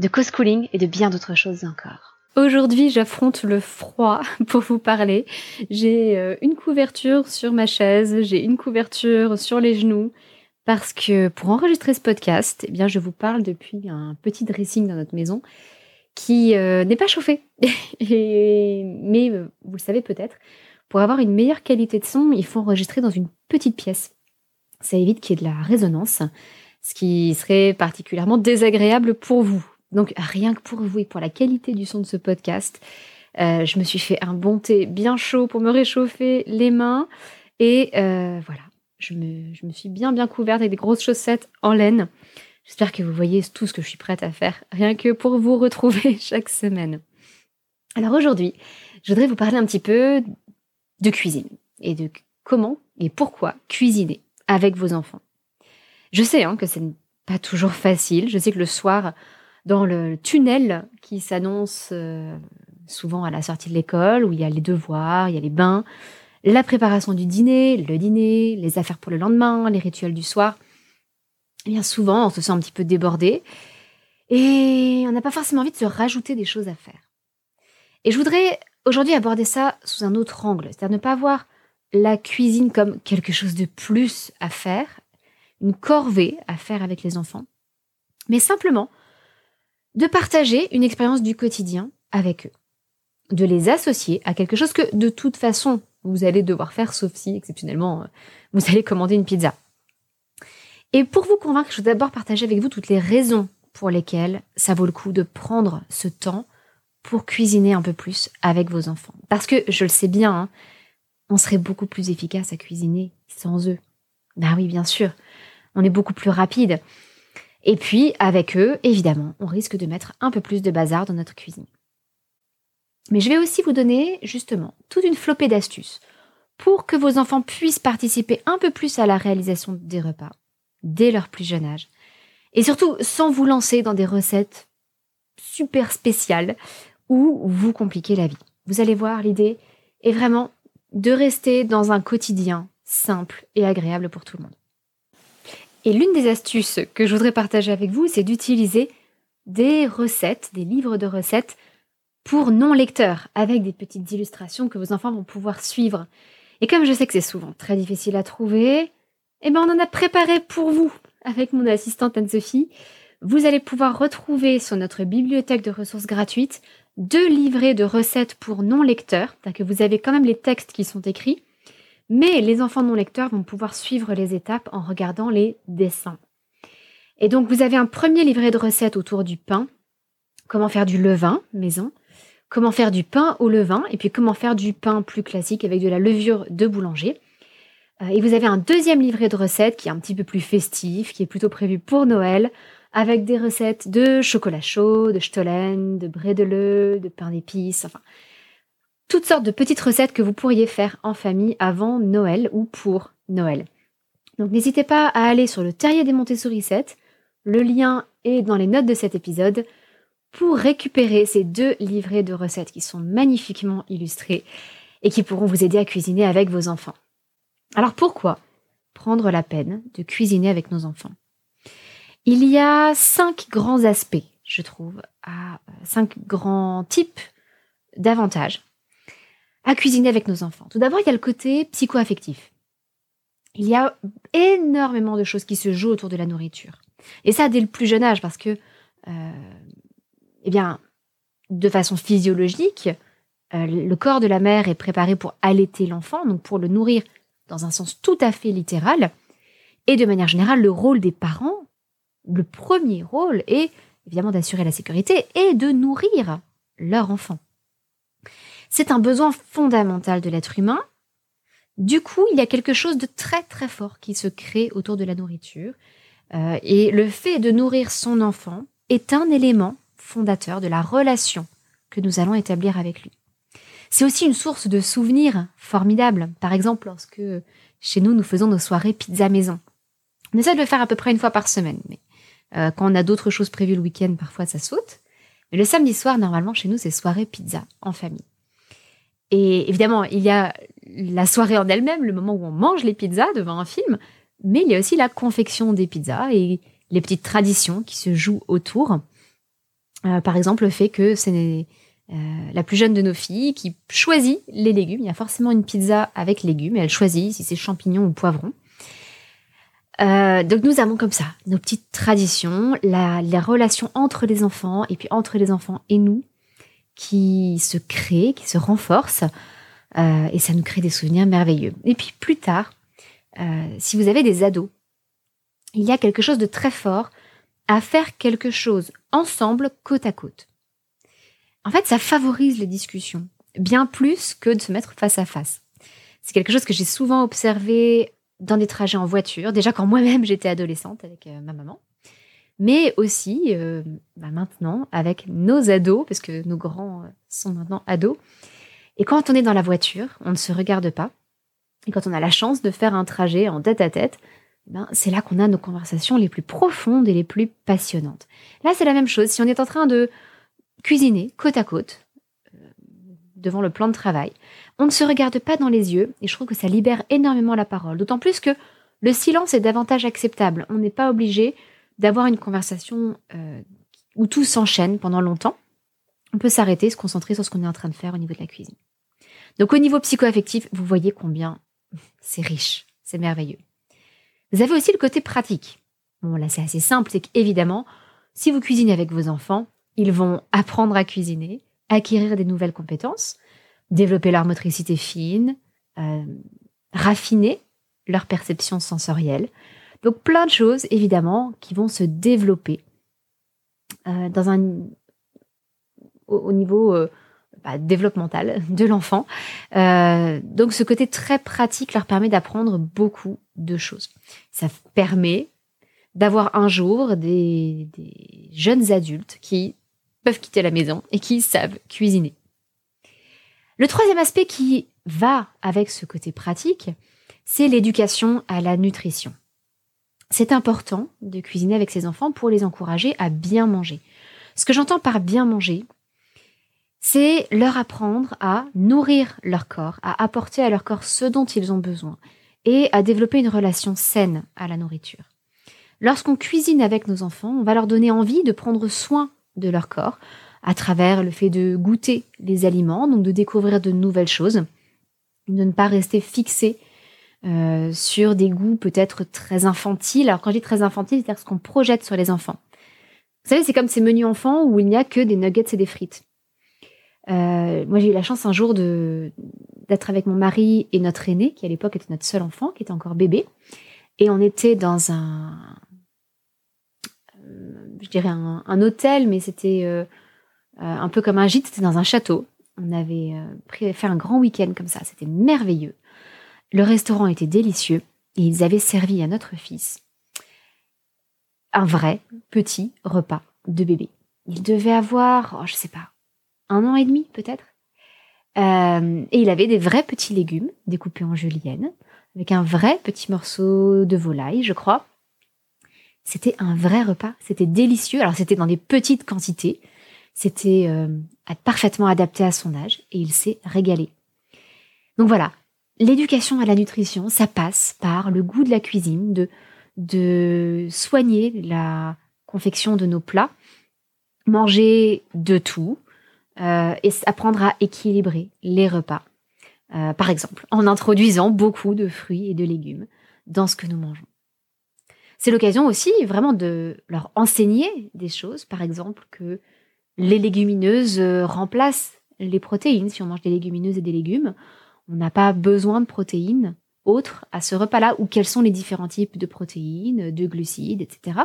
de co-schooling et de bien d'autres choses encore. Aujourd'hui, j'affronte le froid pour vous parler. J'ai euh, une couverture sur ma chaise, j'ai une couverture sur les genoux, parce que pour enregistrer ce podcast, eh bien, je vous parle depuis un petit dressing dans notre maison qui euh, n'est pas chauffé. mais euh, vous le savez peut-être, pour avoir une meilleure qualité de son, il faut enregistrer dans une petite pièce ça évite qu'il y ait de la résonance, ce qui serait particulièrement désagréable pour vous. Donc rien que pour vous et pour la qualité du son de ce podcast, euh, je me suis fait un bon thé bien chaud pour me réchauffer les mains. Et euh, voilà, je me, suis bien bien couverte avec des grosses chaussettes en laine. J'espère que vous voyez tout ce que je suis prête à faire, rien que pour vous retrouver chaque semaine. Alors aujourd'hui, je voudrais vous parler un petit peu de cuisine et de comment et pourquoi cuisiner avec vos enfants. Je sais hein, que ce n'est pas toujours facile. Je sais que le soir, dans le tunnel qui s'annonce euh, souvent à la sortie de l'école, où il y a les devoirs, il y a les bains, la préparation du dîner, le dîner, les affaires pour le lendemain, les rituels du soir, eh bien souvent on se sent un petit peu débordé et on n'a pas forcément envie de se rajouter des choses à faire. Et je voudrais aujourd'hui aborder ça sous un autre angle, c'est-à-dire ne pas voir la cuisine comme quelque chose de plus à faire, une corvée à faire avec les enfants, mais simplement de partager une expérience du quotidien avec eux, de les associer à quelque chose que de toute façon vous allez devoir faire, sauf si exceptionnellement vous allez commander une pizza. Et pour vous convaincre, je veux d'abord partager avec vous toutes les raisons pour lesquelles ça vaut le coup de prendre ce temps pour cuisiner un peu plus avec vos enfants. Parce que je le sais bien, hein, on serait beaucoup plus efficace à cuisiner sans eux. Ben oui, bien sûr, on est beaucoup plus rapide. Et puis, avec eux, évidemment, on risque de mettre un peu plus de bazar dans notre cuisine. Mais je vais aussi vous donner, justement, toute une flopée d'astuces pour que vos enfants puissent participer un peu plus à la réalisation des repas dès leur plus jeune âge. Et surtout, sans vous lancer dans des recettes super spéciales où vous compliquez la vie. Vous allez voir, l'idée est vraiment de rester dans un quotidien simple et agréable pour tout le monde. Et l'une des astuces que je voudrais partager avec vous, c'est d'utiliser des recettes, des livres de recettes pour non-lecteurs, avec des petites illustrations que vos enfants vont pouvoir suivre. Et comme je sais que c'est souvent très difficile à trouver, eh ben on en a préparé pour vous avec mon assistante Anne-Sophie. Vous allez pouvoir retrouver sur notre bibliothèque de ressources gratuites deux livrets de recettes pour non-lecteurs, que vous avez quand même les textes qui sont écrits, mais les enfants non-lecteurs vont pouvoir suivre les étapes en regardant les dessins. Et donc vous avez un premier livret de recettes autour du pain, comment faire du levain maison, comment faire du pain au levain, et puis comment faire du pain plus classique avec de la levure de boulanger? Euh, et vous avez un deuxième livret de recettes qui est un petit peu plus festif, qui est plutôt prévu pour Noël, avec des recettes de chocolat chaud, de stollen, de brédeleux, de pain d'épices, enfin toutes sortes de petites recettes que vous pourriez faire en famille avant Noël ou pour Noël. Donc n'hésitez pas à aller sur le terrier des Montessori 7, le lien est dans les notes de cet épisode, pour récupérer ces deux livrets de recettes qui sont magnifiquement illustrés et qui pourront vous aider à cuisiner avec vos enfants. Alors pourquoi prendre la peine de cuisiner avec nos enfants? Il y a cinq grands aspects, je trouve, euh, cinq grands types d'avantages à cuisiner avec nos enfants. Tout d'abord, il y a le côté psycho-affectif. Il y a énormément de choses qui se jouent autour de la nourriture. Et ça dès le plus jeune âge, parce que, euh, eh bien, de façon physiologique, euh, le corps de la mère est préparé pour allaiter l'enfant, donc pour le nourrir dans un sens tout à fait littéral. Et de manière générale, le rôle des parents le premier rôle est évidemment d'assurer la sécurité et de nourrir leur enfant. C'est un besoin fondamental de l'être humain. Du coup, il y a quelque chose de très très fort qui se crée autour de la nourriture. Euh, et le fait de nourrir son enfant est un élément fondateur de la relation que nous allons établir avec lui. C'est aussi une source de souvenirs formidables. Par exemple, lorsque chez nous, nous faisons nos soirées pizza maison. On essaie de le faire à peu près une fois par semaine, mais euh, quand on a d'autres choses prévues le week-end, parfois ça saute. Mais le samedi soir, normalement, chez nous, c'est soirée pizza en famille. Et évidemment, il y a la soirée en elle-même, le moment où on mange les pizzas devant un film, mais il y a aussi la confection des pizzas et les petites traditions qui se jouent autour. Euh, par exemple, le fait que c'est euh, la plus jeune de nos filles qui choisit les légumes. Il y a forcément une pizza avec légumes et elle choisit si c'est champignons ou poivrons. Euh, donc nous avons comme ça nos petites traditions, la, la relation entre les enfants et puis entre les enfants et nous qui se crée, qui se renforce euh, et ça nous crée des souvenirs merveilleux. Et puis plus tard, euh, si vous avez des ados, il y a quelque chose de très fort à faire quelque chose ensemble côte à côte. En fait, ça favorise les discussions, bien plus que de se mettre face à face. C'est quelque chose que j'ai souvent observé dans des trajets en voiture, déjà quand moi-même j'étais adolescente avec euh, ma maman, mais aussi euh, bah, maintenant avec nos ados, parce que nos grands sont maintenant ados. Et quand on est dans la voiture, on ne se regarde pas. Et quand on a la chance de faire un trajet en tête à tête, eh ben, c'est là qu'on a nos conversations les plus profondes et les plus passionnantes. Là, c'est la même chose. Si on est en train de cuisiner côte à côte, euh, devant le plan de travail, on ne se regarde pas dans les yeux et je trouve que ça libère énormément la parole. D'autant plus que le silence est davantage acceptable. On n'est pas obligé d'avoir une conversation euh, où tout s'enchaîne pendant longtemps. On peut s'arrêter, se concentrer sur ce qu'on est en train de faire au niveau de la cuisine. Donc au niveau psycho-affectif, vous voyez combien c'est riche, c'est merveilleux. Vous avez aussi le côté pratique. Bon, là, c'est assez simple, c'est qu'évidemment, si vous cuisinez avec vos enfants, ils vont apprendre à cuisiner, acquérir des nouvelles compétences, développer leur motricité fine, euh, raffiner leur perception sensorielle. Donc plein de choses, évidemment, qui vont se développer euh, dans un, au, niveau euh, bah, développemental de l'enfant. Euh, donc ce côté très pratique leur permet d'apprendre beaucoup de choses. Ça permet d'avoir un jour des, des, jeunes adultes qui peuvent quitter la maison et qui savent cuisiner. Le troisième aspect qui va avec ce côté pratique, c'est l'éducation à la nutrition. C'est important de cuisiner avec ses enfants pour les encourager à bien manger. Ce que j'entends par bien manger, c'est leur apprendre à nourrir leur corps, à apporter à leur corps ce dont ils ont besoin et à développer une relation saine à la nourriture. Lorsqu'on cuisine avec nos enfants, on va leur donner envie de prendre soin de leur corps à travers le fait de goûter les aliments, donc de découvrir de nouvelles choses, de ne pas rester fixé euh, sur des goûts peut-être très infantiles. Alors quand je dis très infantile, c'est-à-dire ce qu'on projette sur les enfants. Vous savez, c'est comme ces menus enfants où il n'y a que des nuggets et des frites. Euh, moi, j'ai eu la chance un jour de d'être avec mon mari et notre aîné, qui à l'époque était notre seul enfant, qui était encore bébé, et on était dans un, euh, je dirais un, hôtel, mais c'était euh, un peu comme un gîte, c'était dans un château. On avait fait un grand week-end comme ça, c'était merveilleux. Le restaurant était délicieux et ils avaient servi à notre fils un vrai petit repas de bébé. Il devait avoir, oh, je sais pas, un an et demi peut-être. Euh, et il avait des vrais petits légumes découpés en julienne, avec un vrai petit morceau de volaille, je crois. C'était un vrai repas, c'était délicieux. Alors c'était dans des petites quantités, c'était euh, parfaitement adapté à son âge et il s'est régalé. Donc voilà, l'éducation à la nutrition, ça passe par le goût de la cuisine, de, soigner la confection de nos plats, manger de tout, euh, et apprendre à équilibrer les repas. Euh, par exemple, en introduisant beaucoup de fruits et de légumes dans ce que nous mangeons. C'est l'occasion aussi vraiment de leur enseigner des choses, par exemple que les légumineuses euh, remplacent les protéines. Si on mange des légumineuses et des légumes, on n'a pas besoin de protéines autres à ce repas-là, ou quels sont les différents types de protéines, de glucides, etc.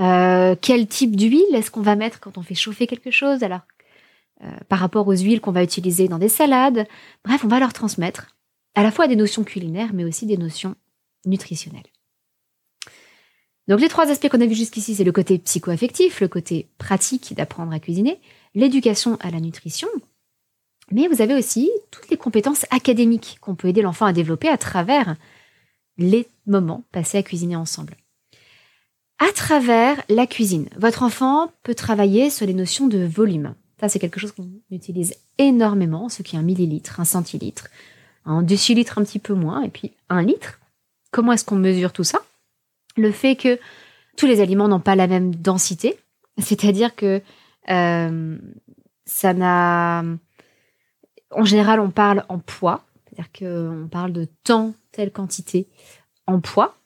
Euh, quel type d'huile est-ce qu'on va mettre quand on fait chauffer quelque chose? Alors, euh, par rapport aux huiles qu'on va utiliser dans des salades. Bref, on va leur transmettre à la fois des notions culinaires, mais aussi des notions nutritionnelles. Donc les trois aspects qu'on a vus jusqu'ici, c'est le côté psycho-affectif, le côté pratique d'apprendre à cuisiner, l'éducation à la nutrition, mais vous avez aussi toutes les compétences académiques qu'on peut aider l'enfant à développer à travers les moments passés à cuisiner ensemble. À travers la cuisine, votre enfant peut travailler sur les notions de volume. Ça, c'est quelque chose qu'on utilise énormément, ce qui est un millilitre, un centilitre, un décilitre un petit peu moins, et puis un litre. Comment est-ce qu'on mesure tout ça? Le fait que tous les aliments n'ont pas la même densité, c'est-à-dire que euh, ça n'a... En général, on parle en poids, c'est-à-dire qu'on parle de temps, telle quantité, en poids.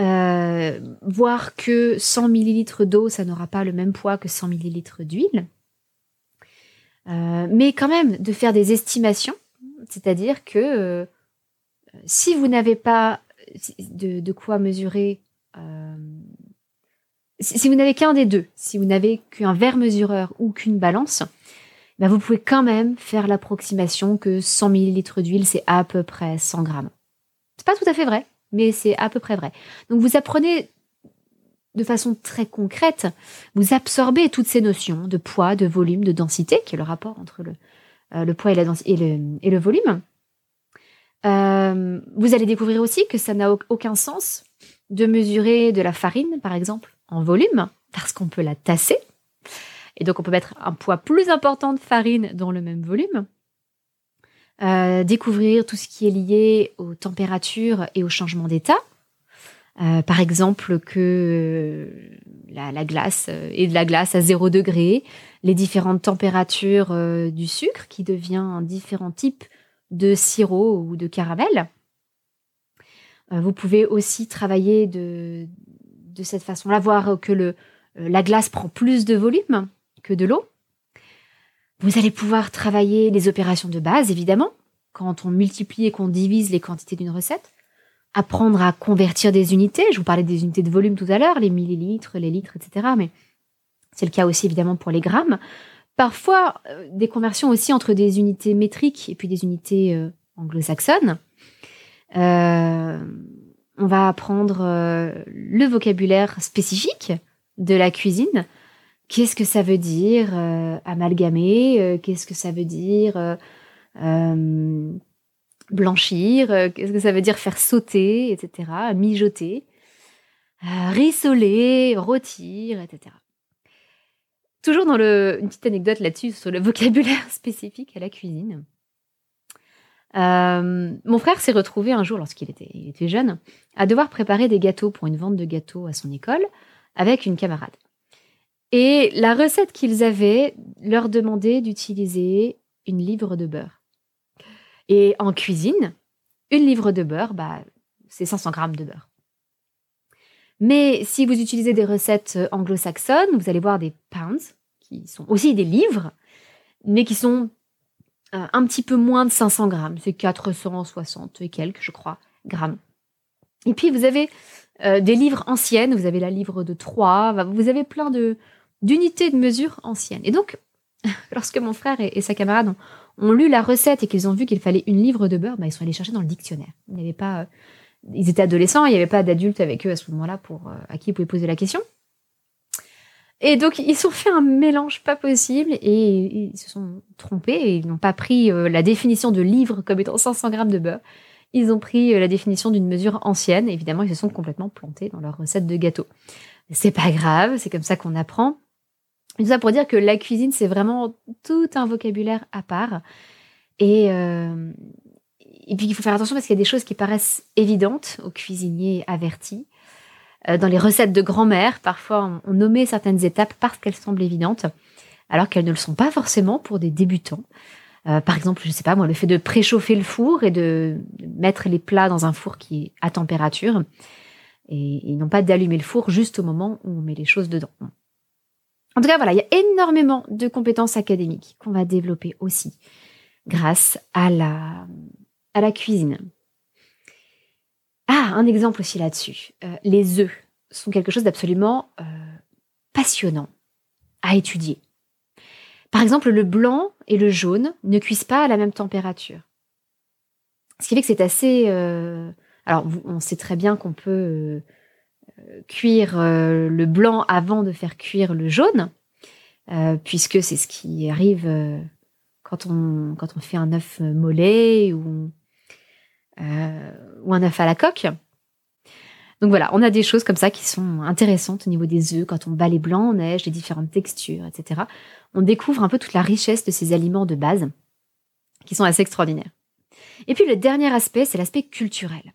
Euh, voir que 100 millilitres d'eau, ça n'aura pas le même poids que 100 millilitres d'huile. Euh, mais quand même, de faire des estimations, c'est-à-dire que euh, si vous n'avez pas de, quoi mesurer, si vous n'avez qu'un des deux, si vous n'avez qu'un verre mesureur ou qu'une balance, ben vous pouvez quand même faire l'approximation que 100 millilitres d'huile, c'est à peu près 100 grammes. C'est pas tout à fait vrai, mais c'est à peu près vrai. Donc vous apprenez de façon très concrète, vous absorbez toutes ces notions de poids, de volume, de densité, qui est le rapport entre le, euh, le poids et, la densité, et, le, volume. Euh, vous allez découvrir aussi que ça n'a aucun sens de mesurer de la farine, par exemple, en volume, parce qu'on peut la tasser. Et donc on peut mettre un poids plus important de farine dans le même volume. Euh, découvrir tout ce qui est lié aux températures et au changement d'état. Euh, par exemple, que euh, la, glace est de la glace à 0 degré, les différentes températures du sucre qui devient différents types de sirop ou de caramel. vous pouvez aussi travailler de, de cette façon-là, voir que le, la glace prend plus de volume de l'eau. Vous allez pouvoir travailler les opérations de base, évidemment, quand on multiplie et qu'on divise les quantités d'une recette. Apprendre à convertir des unités. Je vous parlais des unités de volume tout à l'heure, les millilitres, les litres, etc. Mais c'est le cas aussi évidemment pour les grammes. Parfois, euh, des conversions aussi entre des unités métriques et puis des unités euh, anglo-saxonnes. Euh, on va apprendre le vocabulaire spécifique de la cuisine qu'est-ce que ça veut dire euh, amalgamer, euh, qu'est-ce que ça veut dire euh, blanchir, qu'est-ce que ça veut dire faire sauter, etc., mijoter, rissoler, rôtir, etc. Toujours dans le, une petite anecdote là-dessus sur le vocabulaire spécifique à la cuisine. mon frère s'est retrouvé un jour, lorsqu'il était, jeune, à devoir préparer des gâteaux pour une vente de gâteaux à son école avec une camarade. Et la recette qu'ils avaient leur demandait d'utiliser une livre de beurre. Et en cuisine, une livre de beurre, bah, c'est 500 grammes de beurre. Mais si vous utilisez des recettes anglo-saxonnes, vous allez voir des pounds, qui sont aussi des livres, mais qui sont euh, un petit peu moins de 500 grammes. C'est 460 et quelques, je crois, grammes. Et puis vous avez euh, des livres anciennes, vous avez la livre de 3, vous avez plein de, d'unités de mesure anciennes. Et donc, lorsque mon frère et, sa camarade ont, lu la recette et qu'ils ont vu qu'il fallait une livre de beurre, bah, ils sont allés chercher dans le dictionnaire. Il n'y avait pas, euh, ils étaient adolescents, il n'y avait pas d'adultes avec eux à ce moment-là pour euh, à qui ils pouvaient poser la question. Et donc ils ont fait un mélange pas possible et ils se sont trompés et ils n'ont pas pris euh, la définition de livre comme étant 500 grammes de beurre. Ils ont pris la définition d'une mesure ancienne. évidemment, ils se sont complètement plantés dans leur recette de gâteau. C'est pas grave, c'est comme ça qu'on apprend. Tout ça pour dire que la cuisine, c'est vraiment tout un vocabulaire à part. Et, euh, et puis il faut faire attention parce qu'il y a des choses qui paraissent évidentes aux cuisiniers avertis. Euh, dans les recettes de grand-mère, parfois on, nommait certaines étapes parce qu'elles semblent évidentes, alors qu'elles ne le sont pas forcément pour des débutants. Euh, par exemple, je sais pas moi, le fait de préchauffer le four et de mettre les plats dans un four qui est à température et, et non pas d'allumer le four juste au moment où on met les choses dedans. En tout cas, voilà, il y a énormément de compétences académiques qu'on va développer aussi grâce à la, cuisine. Ah, un exemple aussi là-dessus. Euh, les œufs sont quelque chose d'absolument euh, passionnant à étudier. Par exemple, le blanc et le jaune ne cuisent pas à la même température. Ce qui fait que c'est assez... Euh, alors, on sait très bien qu'on peut cuire euh, le blanc avant de faire cuire le jaune. puisque c'est ce qui arrive quand, on, quand on fait un œuf mollet ou, ou un œuf à la coque. Donc voilà, on a des choses comme ça qui sont intéressantes au niveau des œufs, quand on bat les blancs en neige, les différentes textures, etc. On découvre un peu toute la richesse de ces aliments de base qui sont assez extraordinaires. Et puis le dernier aspect, c'est l'aspect culturel.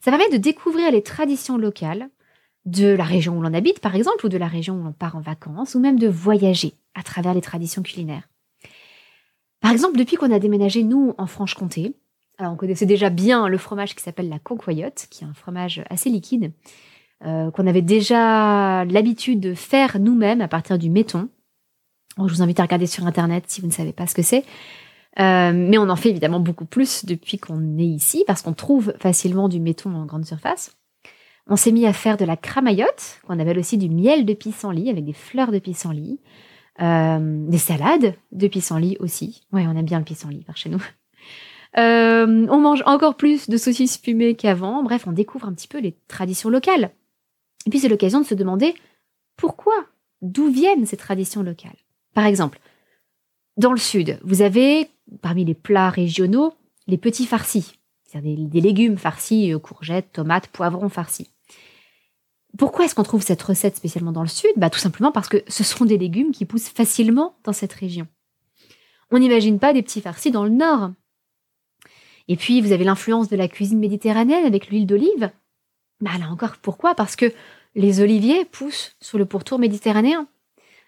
Ça permet de découvrir les traditions locales de la région où l'on habite, par exemple, ou de la région où l'on part en vacances, ou même de voyager à travers les traditions culinaires. Par exemple, depuis qu'on a déménagé, nous, en Franche-Comté, alors on connaissait déjà bien le fromage qui s'appelle la concoyote, qui est un fromage assez liquide, euh, qu'on avait déjà l'habitude de faire nous-mêmes à partir du méton. je vous invite à regarder sur Internet si vous ne savez pas ce que c'est. Euh, mais on en fait évidemment beaucoup plus depuis qu'on est ici, parce qu'on trouve facilement du méton en grande surface. On s'est mis à faire de la cramaillotte, qu'on appelle aussi du miel de pissenlit, avec des fleurs de pissenlit, euh, des salades de pissenlit aussi. Ouais, on aime bien le pissenlit par chez nous. Euh, on mange encore plus de saucisses fumées qu'avant. Bref, on découvre un petit peu les traditions locales. Et puis c'est l'occasion de se demander pourquoi, d'où viennent ces traditions locales. Par exemple, dans le sud, vous avez parmi les plats régionaux, les petits farcis, c'est-à-dire des, légumes farcis, euh, courgettes, tomates, poivrons farcis. Pourquoi est-ce qu'on trouve cette recette spécialement dans le sud? Bah, Tout simplement parce que ce sont des légumes qui poussent facilement dans cette région. On n'imagine pas des petits farcis dans le nord. Et puis, vous avez l'influence de la cuisine méditerranéenne avec l'huile d'olive. Bah, là encore, pourquoi? Parce que les oliviers poussent sur le pourtour méditerranéen.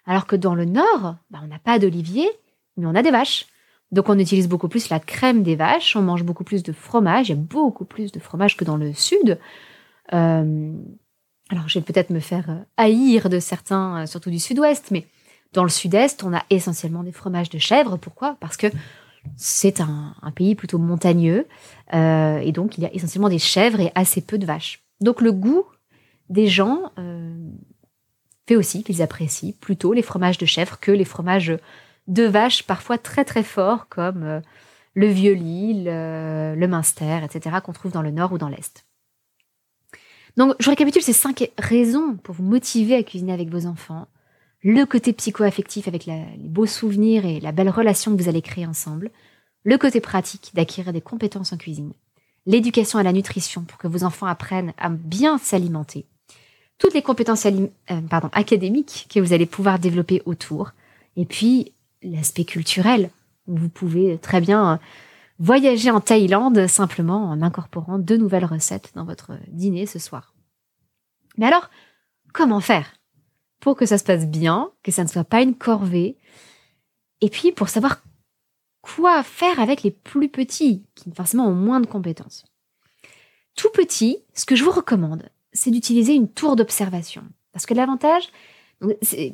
Alors que dans le nord, bah, on n'a pas d'oliviers, mais on a des vaches. Donc on utilise beaucoup plus la crème des vaches, on mange beaucoup plus de fromage, il y a beaucoup plus de fromage que dans le sud. Euh, alors je vais peut-être me faire euh, haïr de certains, euh, surtout du sud-ouest, mais dans le sud-est, on a essentiellement des fromages de chèvre. Pourquoi? Parce que c'est un, pays plutôt montagneux, et donc il y a essentiellement des chèvres et assez peu de vaches. Donc le goût des gens fait aussi qu'ils apprécient plutôt les fromages de chèvre que les fromages de vaches parfois très très forts comme euh, le vieux-lit, le, le Munster, etc., qu'on trouve dans le nord ou dans l'est. Donc, je récapitule ces cinq raisons pour vous motiver à cuisiner avec vos enfants. Le côté psycho-affectif avec les beaux souvenirs et la belle relation que vous allez créer ensemble. Le côté pratique d'acquérir des compétences en cuisine. L'éducation à la nutrition pour que vos enfants apprennent à bien s'alimenter. Toutes les compétences euh, académiques que vous allez pouvoir développer autour. Et puis, l'aspect culturel. Vous pouvez très bien euh, voyager en Thaïlande simplement en incorporant deux nouvelles recettes dans votre dîner ce soir. Mais alors, comment faire pour que ça se passe bien, que ça ne soit pas une corvée, et puis pour savoir quoi faire avec les plus petits, qui forcément ont moins de compétences. Tout petit, ce que je vous recommande, c'est d'utiliser une tour d'observation. Parce que l'avantage,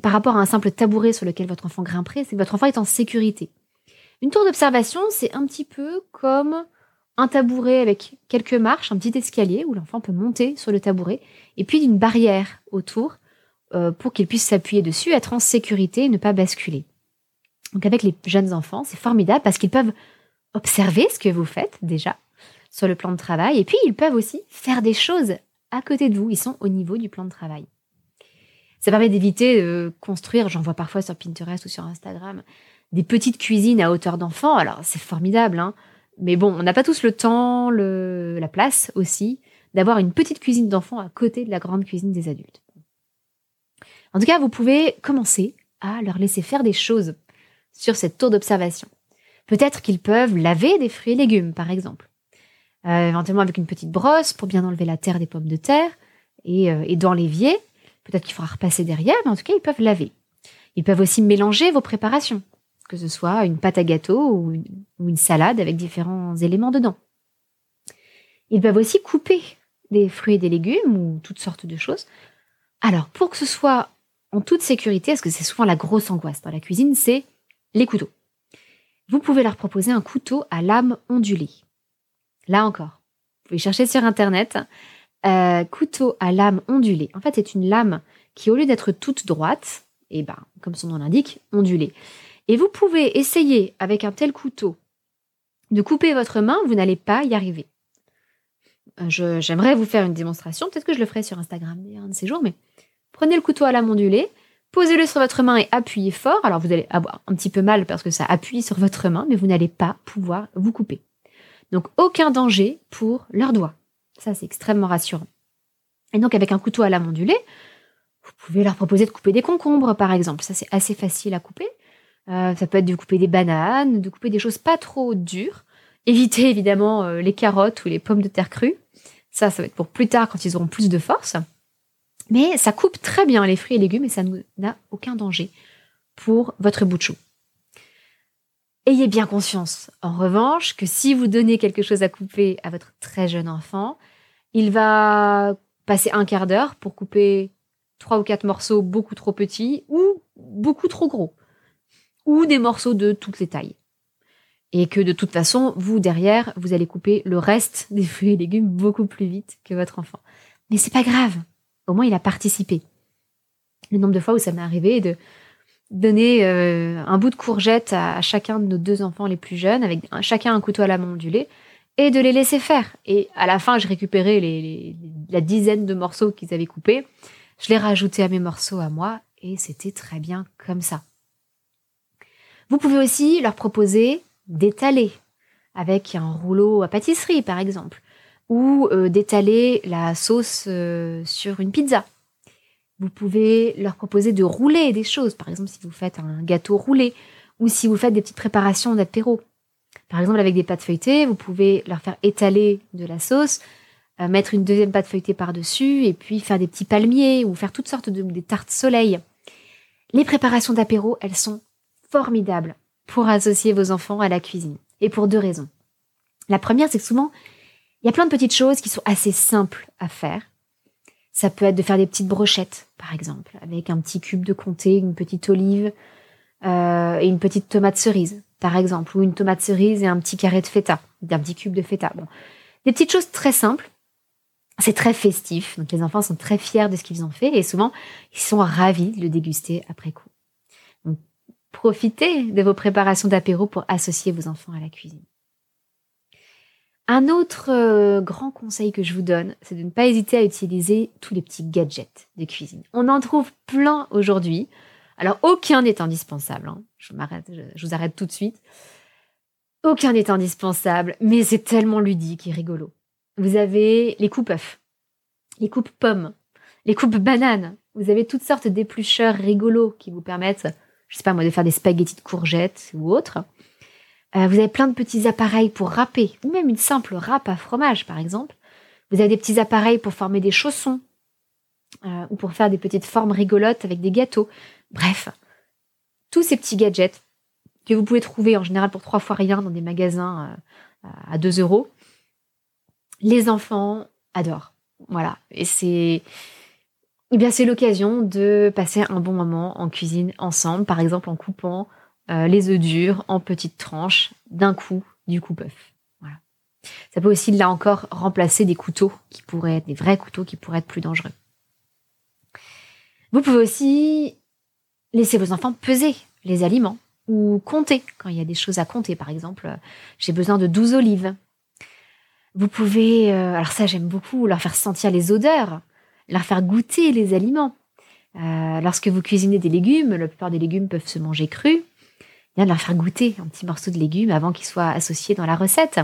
par rapport à un simple tabouret sur lequel votre enfant grimperait, c'est que votre enfant est en sécurité. Une tour d'observation, c'est un petit peu comme un tabouret avec quelques marches, un petit escalier où l'enfant peut monter sur le tabouret, et puis une barrière autour euh, pour qu'il puisse s'appuyer dessus, être en sécurité et ne pas basculer. Donc avec les jeunes enfants, c'est formidable parce qu'ils peuvent observer ce que vous faites déjà sur le plan de travail, et puis ils peuvent aussi faire des choses à côté de vous, ils sont au niveau du plan de travail. Ça permet d'éviter de construire, j'en vois parfois sur Pinterest ou sur Instagram, des petites cuisines à hauteur d'enfant. Alors, c'est formidable, hein. Mais bon, on n'a pas tous le temps, le, la place aussi, d'avoir une petite cuisine d'enfant à côté de la grande cuisine des adultes. En tout cas, vous pouvez commencer à leur laisser faire des choses sur cette tour d'observation. Peut-être qu'ils peuvent laver des fruits et légumes, par exemple. Euh, éventuellement avec une petite brosse pour bien enlever la terre des pommes de terre et, euh, et dans l'évier, Peut-être qu'il faudra repasser derrière, mais en tout cas, ils peuvent laver. Ils peuvent aussi mélanger vos préparations, que ce soit une pâte à gâteau ou une, salade avec différents éléments dedans. Ils peuvent aussi couper des fruits et des légumes ou toutes sortes de choses. Alors, pour que ce soit en toute sécurité, parce que c'est souvent la grosse angoisse dans la cuisine, c'est les couteaux. Vous pouvez leur proposer un couteau à lame ondulée. Là encore, vous pouvez chercher sur Internet. Euh, couteau à lame ondulée. En fait, c'est une lame qui, au lieu d'être toute droite, et eh ben, comme son nom l'indique, ondulée. Et vous pouvez essayer avec un tel couteau de couper votre main, vous n'allez pas y arriver. Euh, j'aimerais vous faire une démonstration, peut-être que je le ferai sur Instagram un de ces jours, mais prenez le couteau à ondulée, Posez-le sur votre main et appuyez fort. Alors vous allez avoir un petit peu mal parce que ça appuie sur votre main, mais vous n'allez pas pouvoir vous couper. Donc aucun danger pour leurs doigts. Ça, c'est extrêmement rassurant. Et donc avec un couteau à ondulée, vous pouvez leur proposer de couper des concombres, par exemple. Ça, c'est assez facile à couper. Euh, ça peut être de couper des bananes, de couper des choses pas trop dures. Évitez évidemment euh, les carottes ou les pommes de terre crues. Ça, ça va être pour plus tard quand ils auront plus de force. Mais ça coupe très bien les fruits et légumes et ça n'a aucun danger pour votre bout de chou. Ayez bien conscience, en revanche, que si vous donnez quelque chose à couper à votre très jeune enfant, il va passer un quart d'heure pour couper trois ou quatre morceaux beaucoup trop petits ou beaucoup trop gros, ou des morceaux de toutes les tailles. Et que de toute façon, vous derrière, vous allez couper le reste des fruits et légumes beaucoup plus vite que votre enfant. Mais c'est pas grave. Au moins, il a participé. Le nombre de fois où ça m'est arrivé de donner euh, un bout de courgette à, chacun de nos deux enfants les plus jeunes, avec chacun un couteau à la main ondulée, et de les laisser faire. Et à la fin, j'ai récupéré les, la dizaine de morceaux qu'ils avaient coupés. Je les rajoutais à mes morceaux à moi, et c'était très bien comme ça. Vous pouvez aussi leur proposer d'étaler avec un rouleau à pâtisserie, par exemple, ou euh, d'étaler la sauce euh, sur une pizza. Vous pouvez leur proposer de rouler des choses, par exemple si vous faites un gâteau roulé, ou si vous faites des petites préparations d'apéro. Par exemple, avec des pâtes feuilletées, vous pouvez leur faire étaler de la sauce, euh, mettre une deuxième pâte feuilletée par-dessus, et puis faire des petits palmiers, ou faire toutes sortes de tartes soleil. Les préparations d'apéro, elles sont formidables pour associer vos enfants à la cuisine. Et pour deux raisons. La première, c'est que souvent, il y a plein de petites choses qui sont assez simples à faire. Ça peut être de faire des petites brochettes, par exemple, avec un petit cube de comté, une petite olive euh, et une petite tomate cerise, par exemple, ou une tomate cerise et un petit carré de feta, d'un petit cube de feta. Bon, des petites choses très simples. C'est très festif, donc les enfants sont très fiers de ce qu'ils ont fait et souvent ils sont ravis de le déguster après coup. Profitez de vos préparations d'apéro pour associer vos enfants à la cuisine. Un autre euh, grand conseil que je vous donne, c'est de ne pas hésiter à utiliser tous les petits gadgets de cuisine. On en trouve plein aujourd'hui. Alors aucun n'est indispensable. Hein. Je je, vous arrête tout de suite. Aucun n'est indispensable, mais c'est tellement ludique et rigolo. Vous avez les coupes œufs, les coupes pommes, les coupes bananes. Vous avez toutes sortes d'éplucheurs rigolos qui vous permettent je sais pas moi, de faire des spaghettis de courgettes ou autre. Euh, vous avez plein de petits appareils pour râper, ou même une simple râpe à fromage, par exemple. Vous avez des petits appareils pour former des chaussons, euh, ou pour faire des petites formes rigolotes avec des gâteaux. Bref, tous ces petits gadgets que vous pouvez trouver en général pour trois fois rien dans des magasins euh, à 2 euros. Les enfants adorent. Voilà. Et c'est eh bien, c'est l'occasion de passer un bon moment en cuisine ensemble, par exemple en coupant euh, les œufs durs en petites tranches d'un coup du coupe-œuf. Voilà. Ça peut aussi, là encore, remplacer des couteaux qui pourraient être des vrais couteaux qui pourraient être plus dangereux. Vous pouvez aussi laisser vos enfants peser les aliments ou compter quand il y a des choses à compter. Par exemple, j'ai besoin de 12 olives. Vous pouvez, euh, alors ça j'aime beaucoup, leur faire sentir les odeurs leur faire goûter les aliments. Euh, lorsque vous cuisinez des légumes, la plupart des légumes peuvent se manger crus, bien de leur faire goûter un petit morceau de légumes avant qu'ils soient associés dans la recette.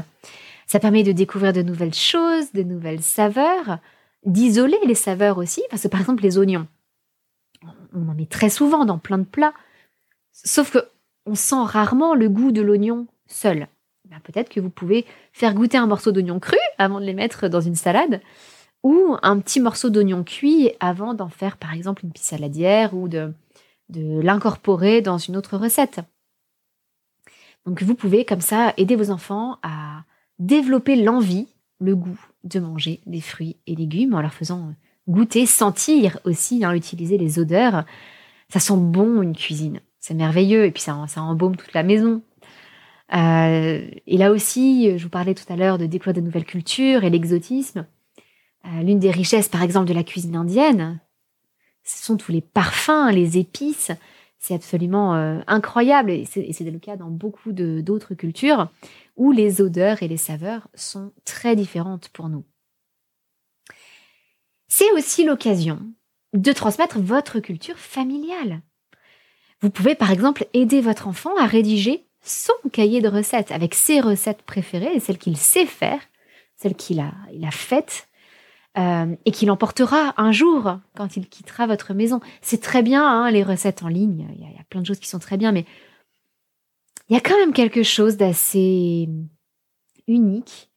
Ça permet de découvrir de nouvelles choses, de nouvelles saveurs, d'isoler les saveurs aussi, parce que par exemple les oignons, on en met très souvent dans plein de plats, sauf que on sent rarement le goût de l'oignon seul. Ben, peut-être que vous pouvez faire goûter un morceau d'oignon cru avant de les mettre dans une salade ou un petit morceau d'oignon cuit avant d'en faire par exemple une pisse saladière ou de, l'incorporer dans une autre recette. Donc vous pouvez comme ça aider vos enfants à développer l'envie, le goût de manger des fruits et légumes en leur faisant goûter, sentir aussi, hein, utiliser les odeurs. Ça sent bon une cuisine, c'est merveilleux et puis ça, embaume toute la maison. Euh, et là aussi, je vous parlais tout à l'heure de découvrir de nouvelles cultures et l'exotisme. Euh, l'une des richesses, par exemple, de la cuisine indienne, ce sont tous les parfums, les épices. C'est absolument euh, incroyable et c'est le cas dans beaucoup d'autres cultures où les odeurs et les saveurs sont très différentes pour nous. C'est aussi l'occasion de transmettre votre culture familiale. Vous pouvez par exemple aider votre enfant à rédiger son cahier de recettes avec ses recettes préférées, celles qu'il sait faire, celles qu'il a, il a faites, euh, et qu'il emportera un jour quand il quittera votre maison. C'est très bien, hein, les recettes en ligne, il y, a, plein de choses qui sont très bien, mais il y a quand même quelque chose d'assez unique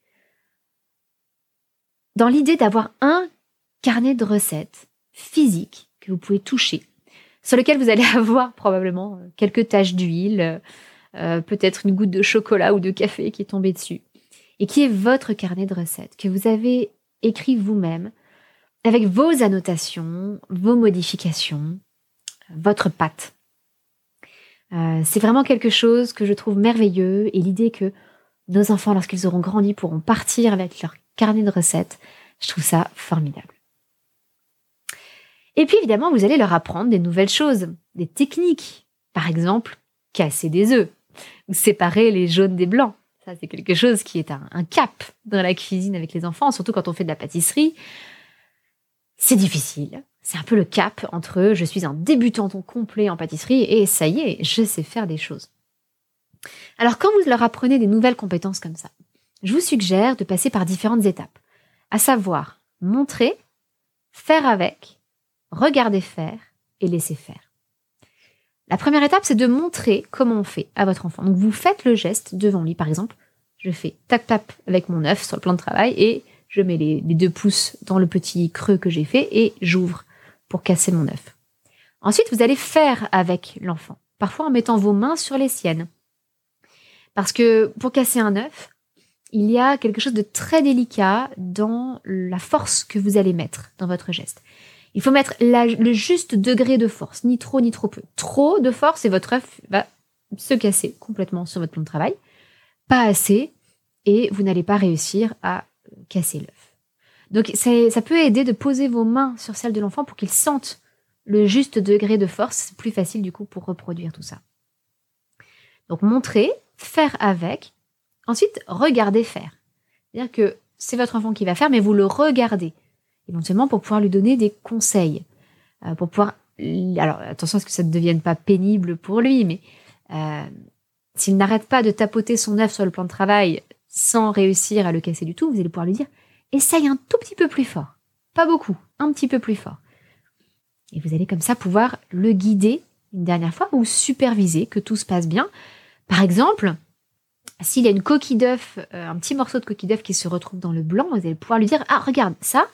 dans l'idée d'avoir un carnet de recettes physique que vous pouvez toucher, sur lequel vous allez avoir probablement quelques taches d'huile, euh, peut-être une goutte de chocolat ou de café qui est tombée dessus, et qui est votre carnet de recettes que vous avez écrit vous-même, avec vos annotations, vos modifications, votre pâte. Euh, c'est vraiment quelque chose que je trouve merveilleux et l'idée que nos enfants, lorsqu'ils auront grandi, pourront partir avec leur carnet de recettes, je trouve ça formidable. Et puis évidemment, vous allez leur apprendre des nouvelles choses, des techniques. Par exemple, casser des œufs ou séparer les jaunes des blancs. C'est quelque chose qui est un, un, cap dans la cuisine avec les enfants, surtout quand on fait de la pâtisserie. C'est difficile. C'est un peu le cap entre je suis un débutant complet en pâtisserie et ça y est, je sais faire des choses. Alors quand vous leur apprenez des nouvelles compétences comme ça, je vous suggère de passer par différentes étapes, à savoir montrer, faire avec, regarder faire et laisser faire. La première étape, c'est de montrer comment on fait à votre enfant. Donc vous faites le geste devant lui, par exemple, je fais tac-tac avec mon œuf sur le plan de travail et je mets les, deux pouces dans le petit creux que j'ai fait et j'ouvre pour casser mon œuf. Ensuite, vous allez faire avec l'enfant, parfois en mettant vos mains sur les siennes. Parce que pour casser un œuf, il y a quelque chose de très délicat dans la force que vous allez mettre dans votre geste. Il faut mettre le juste degré de force, ni trop ni trop peu. Trop de force et votre œuf va se casser complètement sur votre plan de travail. Pas assez et vous n'allez pas réussir à casser l'œuf. Donc ça peut aider de poser vos mains sur celles de l'enfant pour qu'il sente le juste degré de force. C'est plus facile du coup pour reproduire tout ça. Donc montrer, faire avec, ensuite regarder faire. C'est-à-dire que c'est votre enfant qui va faire, mais vous le regardez, éventuellement pour pouvoir lui donner des conseils, euh, pour pouvoir... Alors attention à ce que ça ne devienne pas pénible pour lui, mais euh, s'il n'arrête pas de tapoter son œuf sur le plan de travail sans réussir à le casser du tout, vous allez pouvoir lui dire essaye un tout petit peu plus fort. Pas beaucoup, un petit peu plus fort. Et vous allez comme ça pouvoir le guider une dernière fois ou superviser que tout se passe bien. Par exemple, s'il y a une coquille d'œuf, euh, un petit morceau de coquille d'œuf qui se retrouve dans le blanc, vous allez pouvoir lui dire Ah, regarde, ça,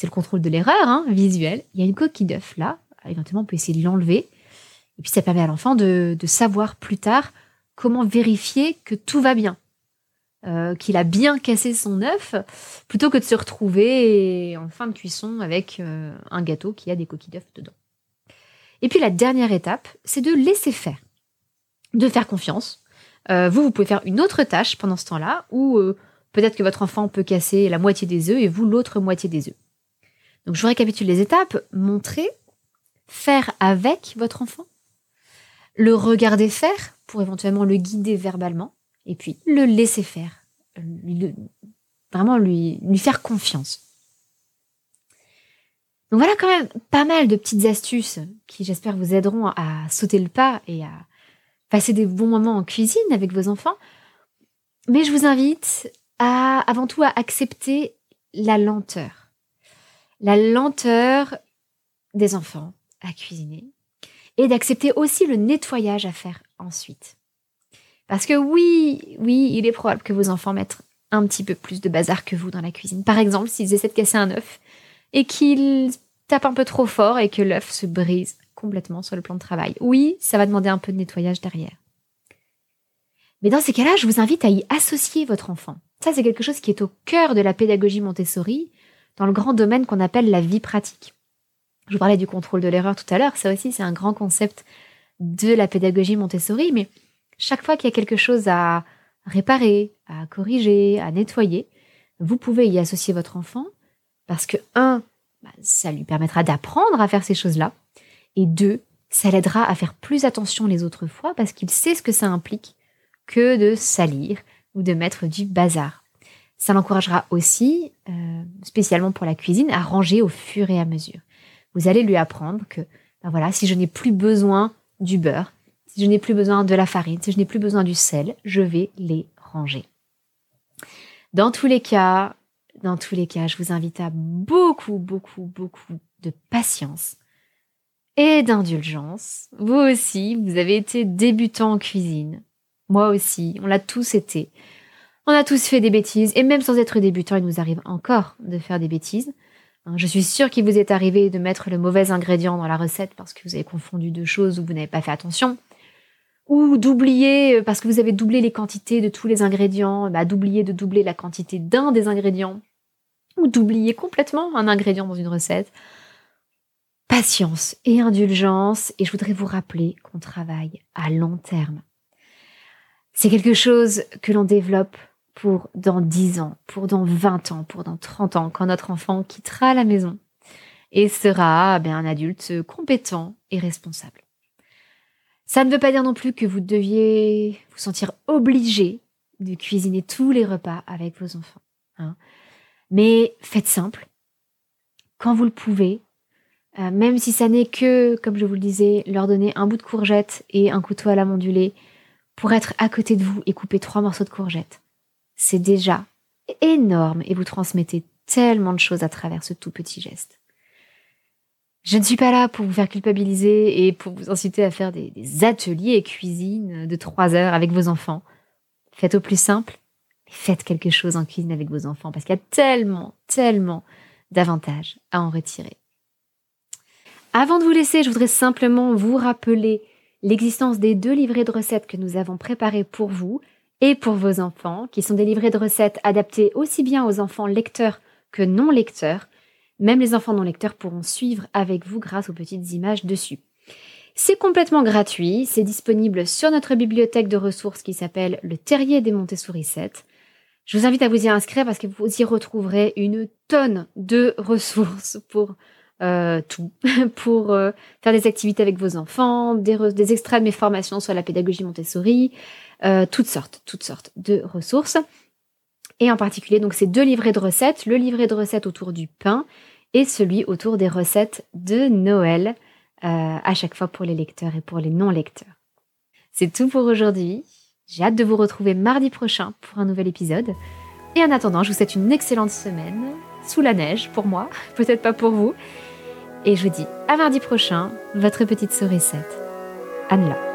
c'est le contrôle de l'erreur hein, visuelle. Il y a une coquille d'œuf là. Éventuellement, on peut essayer de l'enlever. Et puis, ça permet à l'enfant de savoir plus tard comment vérifier que tout va bien. Euh, qu'il a bien cassé son œuf, plutôt que de se retrouver en fin de cuisson avec euh, un gâteau qui a des coquilles d'œuf dedans. Et puis la dernière étape, c'est de laisser faire, de faire confiance. Euh, vous, vous pouvez faire une autre tâche pendant ce temps-là, ou peut-être que votre enfant peut casser la moitié des œufs et vous l'autre moitié des œufs. Donc je vous récapitule les étapes. Montrer, faire avec votre enfant, le regarder faire pour éventuellement le guider verbalement, et puis le laisser faire, vraiment lui, lui faire confiance. Donc voilà quand même pas mal de petites astuces qui j'espère vous aideront à sauter le pas et à passer des bons moments en cuisine avec vos enfants. Mais je vous invite à avant tout à accepter la lenteur. La lenteur des enfants à cuisiner et d'accepter aussi le nettoyage à faire ensuite. Parce que oui, oui, il est probable que vos enfants mettent un petit peu plus de bazar que vous dans la cuisine. Par exemple, s'ils essaient de casser un œuf et qu'ils tapent un peu trop fort et que l'œuf se brise complètement sur le plan de travail. Oui, ça va demander un peu de nettoyage derrière. Mais dans ces cas-là, je vous invite à y associer votre enfant. Ça, c'est quelque chose qui est au cœur de la pédagogie Montessori, dans le grand domaine qu'on appelle la vie pratique. Je vous parlais du contrôle de l'erreur tout à l'heure, ça aussi, c'est un grand concept de la pédagogie Montessori, mais chaque fois qu'il y a quelque chose à réparer, à corriger, à nettoyer, vous pouvez y associer votre enfant parce que, un, bah, ça lui permettra d'apprendre à faire ces choses-là, et deux, ça l'aidera à faire plus attention les autres fois parce qu'il sait ce que ça implique que de salir ou de mettre du bazar. Ça l'encouragera aussi, euh, spécialement pour la cuisine, à ranger au fur et à mesure. Vous allez lui apprendre que, ben voilà, si je n'ai plus besoin du beurre, si je n'ai plus besoin de la farine, si je n'ai plus besoin du sel, je vais les ranger. Dans tous les cas, dans tous les cas, je vous invite à beaucoup, beaucoup, beaucoup de patience et d'indulgence. Vous aussi, vous avez été débutant en cuisine. Moi aussi, on l'a tous été. On a tous fait des bêtises, et même sans être débutant, il nous arrive encore de faire des bêtises. Hein, je suis sûre qu'il vous est arrivé de mettre le mauvais ingrédient dans la recette parce que vous avez confondu deux choses ou vous n'avez pas fait attention. Ou d'oublier, euh, parce que vous avez doublé les quantités de tous les ingrédients, bah, d'oublier de doubler la quantité d'un des ingrédients. Ou d'oublier complètement un ingrédient dans une recette patience et indulgence et je voudrais vous rappeler qu'on travaille à long terme. C'est quelque chose que l'on développe pour dans 10 ans, pour dans 20 ans, pour dans 30 ans, quand notre enfant quittera la maison et sera ben, un adulte compétent et responsable. Ça ne veut pas dire non plus que vous deviez vous sentir obligé de cuisiner tous les repas avec vos enfants. Hein. Mais faites simple. Quand vous le pouvez, euh, même si ça n'est que, comme je vous le disais, leur donner un bout de courgette et un couteau à la mandulée pour être à côté de vous et couper trois morceaux de courgette. C'est déjà énorme et vous transmettez tellement de choses à travers ce tout petit geste. Je ne suis pas là pour vous faire culpabiliser et pour vous inciter à faire des, ateliers cuisine de trois heures avec vos enfants. Faites au plus simple, faites quelque chose en cuisine avec vos enfants parce qu'il y a tellement, tellement d'avantages à en retirer. Avant de vous laisser, je voudrais simplement vous rappeler l'existence des deux livrets de recettes que nous avons préparés pour vous et pour vos enfants, qui sont des livrets de recettes adaptés aussi bien aux enfants lecteurs que non lecteurs. Même les enfants non lecteurs pourront suivre avec vous grâce aux petites images dessus. C'est complètement gratuit, c'est disponible sur notre bibliothèque de ressources qui s'appelle Le Terrier des Montessori 7. Je vous invite à vous y inscrire parce que vous y retrouverez une tonne de ressources pour euh, tout pour euh, faire des activités avec vos enfants, des, extraits de mes formations sur la pédagogie Montessori, euh, toutes sortes, toutes sortes de ressources. Et en particulier, donc, ces deux livrets de recettes, le livret de recettes autour du pain et celui autour des recettes de Noël, à chaque fois pour les lecteurs et pour les non-lecteurs. C'est tout pour aujourd'hui. J'ai hâte de vous retrouver mardi prochain pour un nouvel épisode. Et en attendant, je vous souhaite une excellente semaine, sous la neige pour moi, peut-être pas pour vous. Et je vous dis à mardi prochain, votre petite sourisette, Anne-La.